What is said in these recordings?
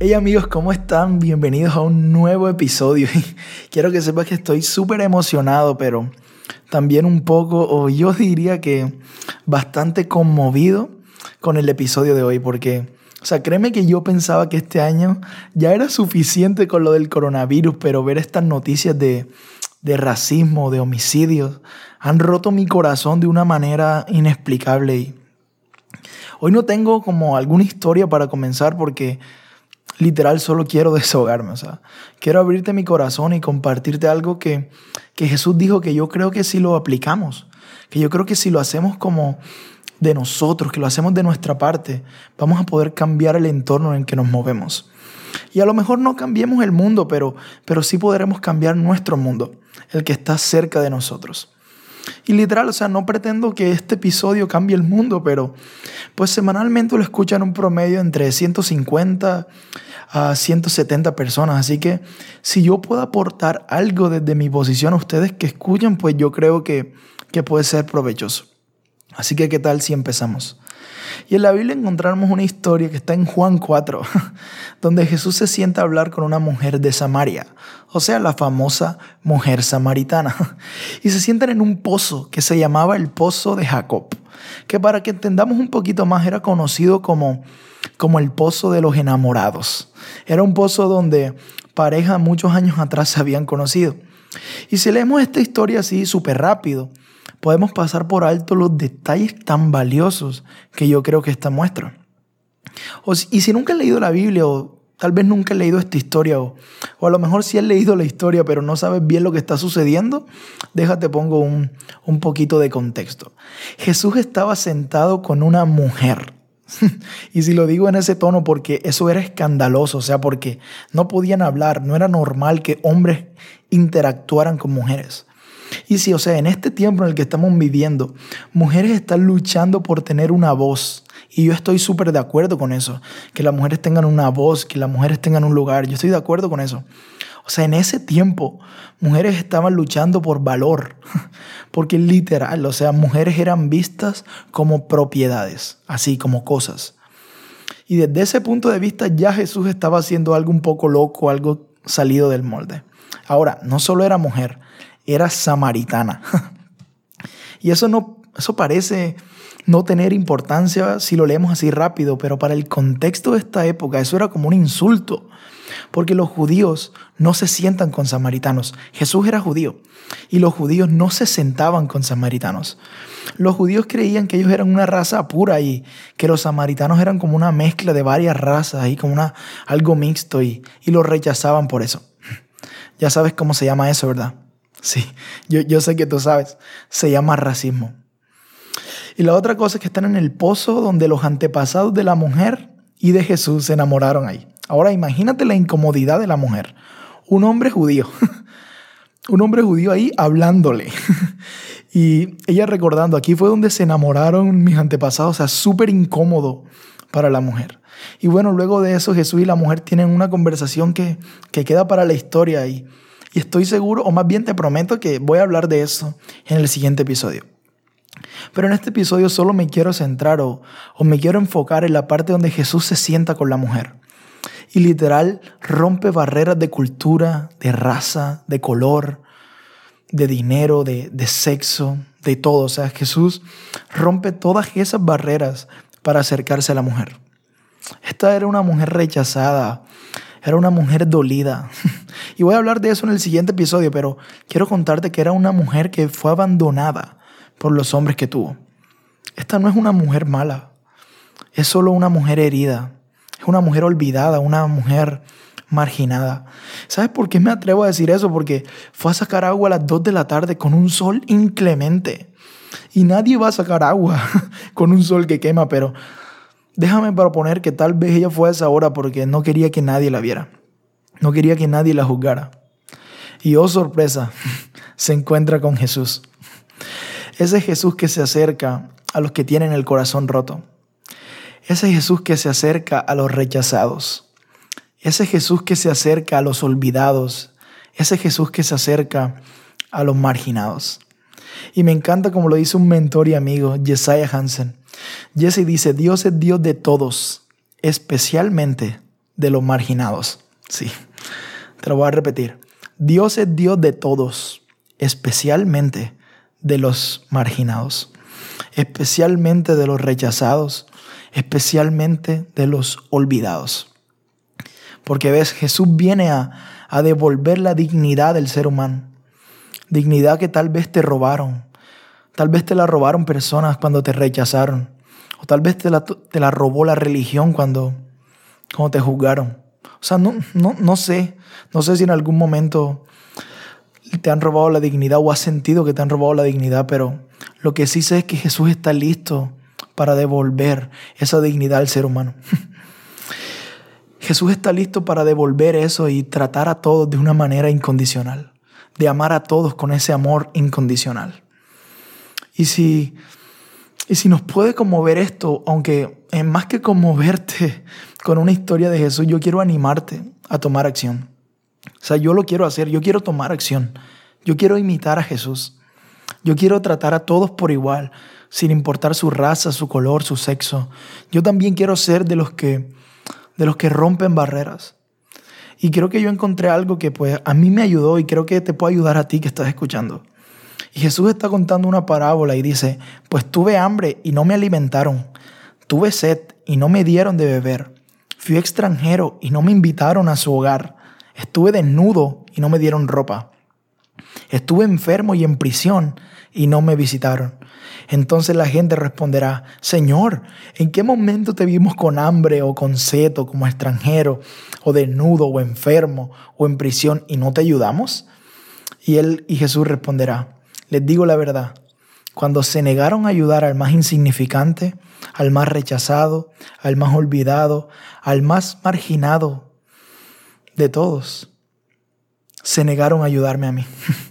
Hey amigos, ¿cómo están? Bienvenidos a un nuevo episodio. Quiero que sepas que estoy súper emocionado, pero también un poco, o yo diría que bastante conmovido con el episodio de hoy, porque, o sea, créeme que yo pensaba que este año ya era suficiente con lo del coronavirus, pero ver estas noticias de, de racismo, de homicidios, han roto mi corazón de una manera inexplicable. Y hoy no tengo como alguna historia para comenzar porque literal solo quiero desahogarme, o sea, quiero abrirte mi corazón y compartirte algo que, que Jesús dijo que yo creo que si lo aplicamos, que yo creo que si lo hacemos como de nosotros, que lo hacemos de nuestra parte, vamos a poder cambiar el entorno en el que nos movemos. Y a lo mejor no cambiemos el mundo, pero, pero sí podremos cambiar nuestro mundo, el que está cerca de nosotros. Y literal, o sea, no pretendo que este episodio cambie el mundo, pero pues semanalmente lo escuchan un promedio entre 150 a 170 personas. Así que si yo puedo aportar algo desde mi posición a ustedes que escuchan, pues yo creo que, que puede ser provechoso. Así que, ¿qué tal si empezamos? Y en la Biblia encontramos una historia que está en Juan 4, donde Jesús se sienta a hablar con una mujer de Samaria, o sea, la famosa mujer samaritana. Y se sientan en un pozo que se llamaba el pozo de Jacob, que para que entendamos un poquito más era conocido como, como el pozo de los enamorados. Era un pozo donde parejas muchos años atrás se habían conocido. Y si leemos esta historia así súper rápido, podemos pasar por alto los detalles tan valiosos que yo creo que esta muestra. y si nunca has leído la Biblia o tal vez nunca has leído esta historia o, o, a lo mejor sí has leído la historia pero no sabes bien lo que está sucediendo, déjate pongo un, un poquito de contexto. Jesús estaba sentado con una mujer. y si lo digo en ese tono porque eso era escandaloso, o sea, porque no podían hablar, no era normal que hombres interactuaran con mujeres. Y si, o sea, en este tiempo en el que estamos viviendo, mujeres están luchando por tener una voz. Y yo estoy súper de acuerdo con eso. Que las mujeres tengan una voz, que las mujeres tengan un lugar. Yo estoy de acuerdo con eso. O sea, en ese tiempo, mujeres estaban luchando por valor. Porque literal, o sea, mujeres eran vistas como propiedades, así como cosas. Y desde ese punto de vista ya Jesús estaba haciendo algo un poco loco, algo salido del molde. Ahora, no solo era mujer, era samaritana. y eso no, eso parece no tener importancia si lo leemos así rápido, pero para el contexto de esta época eso era como un insulto, porque los judíos no se sientan con samaritanos. Jesús era judío y los judíos no se sentaban con samaritanos. Los judíos creían que ellos eran una raza pura y que los samaritanos eran como una mezcla de varias razas y como una, algo mixto y, y rechazaban por eso. Ya sabes cómo se llama eso, ¿verdad? Sí, yo, yo sé que tú sabes, se llama racismo. Y la otra cosa es que están en el pozo donde los antepasados de la mujer y de Jesús se enamoraron ahí. Ahora imagínate la incomodidad de la mujer. Un hombre judío, un hombre judío ahí hablándole. Y ella recordando, aquí fue donde se enamoraron mis antepasados, o sea, súper incómodo para la mujer. Y bueno, luego de eso Jesús y la mujer tienen una conversación que, que queda para la historia y y estoy seguro, o más bien te prometo que voy a hablar de eso en el siguiente episodio. Pero en este episodio solo me quiero centrar o, me quiero enfocar en la parte donde Jesús se sienta con la mujer. Y literal rompe barreras de cultura, de raza, de color, de dinero, de, de sexo, de todo. O sea, Jesús rompe todas esas barreras para acercarse a la mujer. Esta era una mujer rechazada, era una mujer dolida. Y voy a hablar de eso en el siguiente episodio, pero quiero contarte que era una mujer que fue abandonada por los hombres que tuvo. Esta no es una mujer mala, es solo una mujer herida, es una mujer olvidada, una mujer marginada. ¿Sabes por qué me atrevo a decir eso? Porque fue a sacar agua a las 2 de la tarde con un sol inclemente. Y nadie va a sacar agua con un sol que quema, pero déjame proponer que tal vez ella fue a esa hora porque no quería que nadie la viera. No quería que nadie la juzgara. Y oh sorpresa, se encuentra con Jesús. Ese Jesús que se acerca a los que tienen el corazón roto. Ese Jesús que se acerca a los rechazados. Ese Jesús que se acerca a los olvidados. Ese Jesús que se acerca a los marginados. Y me encanta como lo dice un mentor y amigo, Jesiah Hansen. Jesse dice, Dios es Dios de todos, especialmente de los marginados. Sí, te lo voy a repetir. Dios es Dios de todos, especialmente de los marginados, especialmente de los rechazados, especialmente de los olvidados. Porque ves, Jesús viene a, a devolver la dignidad del ser humano, dignidad que tal vez te robaron, tal vez te la robaron personas cuando te rechazaron, o tal vez te la, te la robó la religión cuando, cuando te juzgaron. O sea, no, no, no sé, no sé si en algún momento te han robado la dignidad o has sentido que te han robado la dignidad, pero lo que sí sé es que Jesús está listo para devolver esa dignidad al ser humano. Jesús está listo para devolver eso y tratar a todos de una manera incondicional, de amar a todos con ese amor incondicional. Y si, y si nos puede conmover esto, aunque es más que conmoverte con una historia de Jesús, yo quiero animarte a tomar acción. O sea, yo lo quiero hacer, yo quiero tomar acción, yo quiero imitar a Jesús, yo quiero tratar a todos por igual, sin importar su raza, su color, su sexo. Yo también quiero ser de los que, de los que rompen barreras. Y creo que yo encontré algo que pues a mí me ayudó y creo que te puede ayudar a ti que estás escuchando. Y Jesús está contando una parábola y dice, pues tuve hambre y no me alimentaron, tuve sed y no me dieron de beber, fui extranjero y no me invitaron a su hogar, estuve desnudo y no me dieron ropa, estuve enfermo y en prisión y no me visitaron. Entonces la gente responderá, Señor, ¿en qué momento te vimos con hambre o con sed o como extranjero o desnudo o enfermo o en prisión y no te ayudamos? Y él y Jesús responderá, les digo la verdad, cuando se negaron a ayudar al más insignificante, al más rechazado, al más olvidado, al más marginado de todos, se negaron a ayudarme a mí.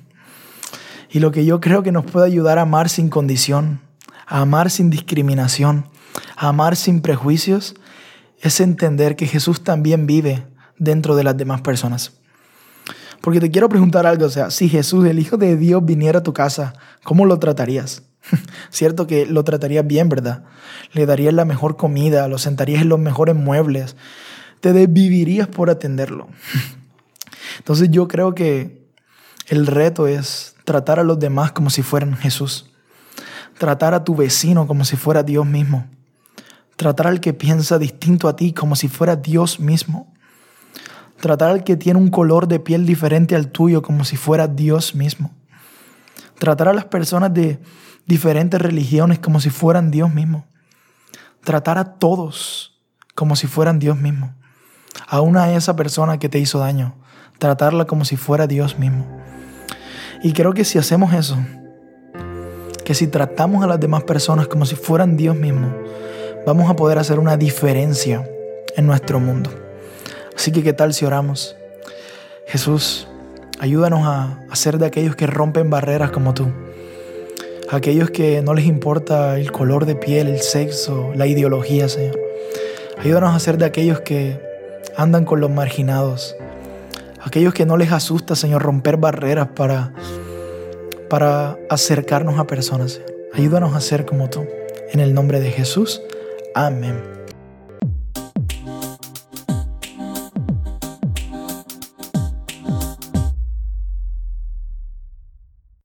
Y lo que yo creo que nos puede ayudar a amar sin condición, a amar sin discriminación, a amar sin prejuicios, es entender que Jesús también vive dentro de las demás personas. Porque te quiero preguntar algo, o sea, si Jesús, el Hijo de Dios, viniera a tu casa, ¿cómo lo tratarías? Cierto que lo tratarías bien, ¿verdad? Le darías la mejor comida, lo sentarías en los mejores muebles, te desvivirías por atenderlo. Entonces yo creo que el reto es tratar a los demás como si fueran Jesús. Tratar a tu vecino como si fuera Dios mismo. Tratar al que piensa distinto a ti como si fuera Dios mismo. Tratar al que tiene un color de piel diferente al tuyo como si fuera Dios mismo. Tratar a las personas de diferentes religiones como si fueran Dios mismo. Tratar a todos como si fueran Dios mismo. Aún a esa persona que te hizo daño, tratarla como si fuera Dios mismo. Y creo que si hacemos eso, que si tratamos a las demás personas como si fueran Dios mismo, vamos a poder hacer una diferencia en nuestro mundo. Así que, ¿qué tal si oramos? Jesús, ayúdanos a, ser de aquellos que rompen barreras como tú. Aquellos que no les importa el color de piel, el sexo, la ideología, Señor. Ayúdanos a ser de aquellos que andan con los marginados, aquellos que no les asusta, Señor, romper barreras para, para acercarnos a personas. Ayúdanos a ser como tú. En el nombre de Jesús. Amén.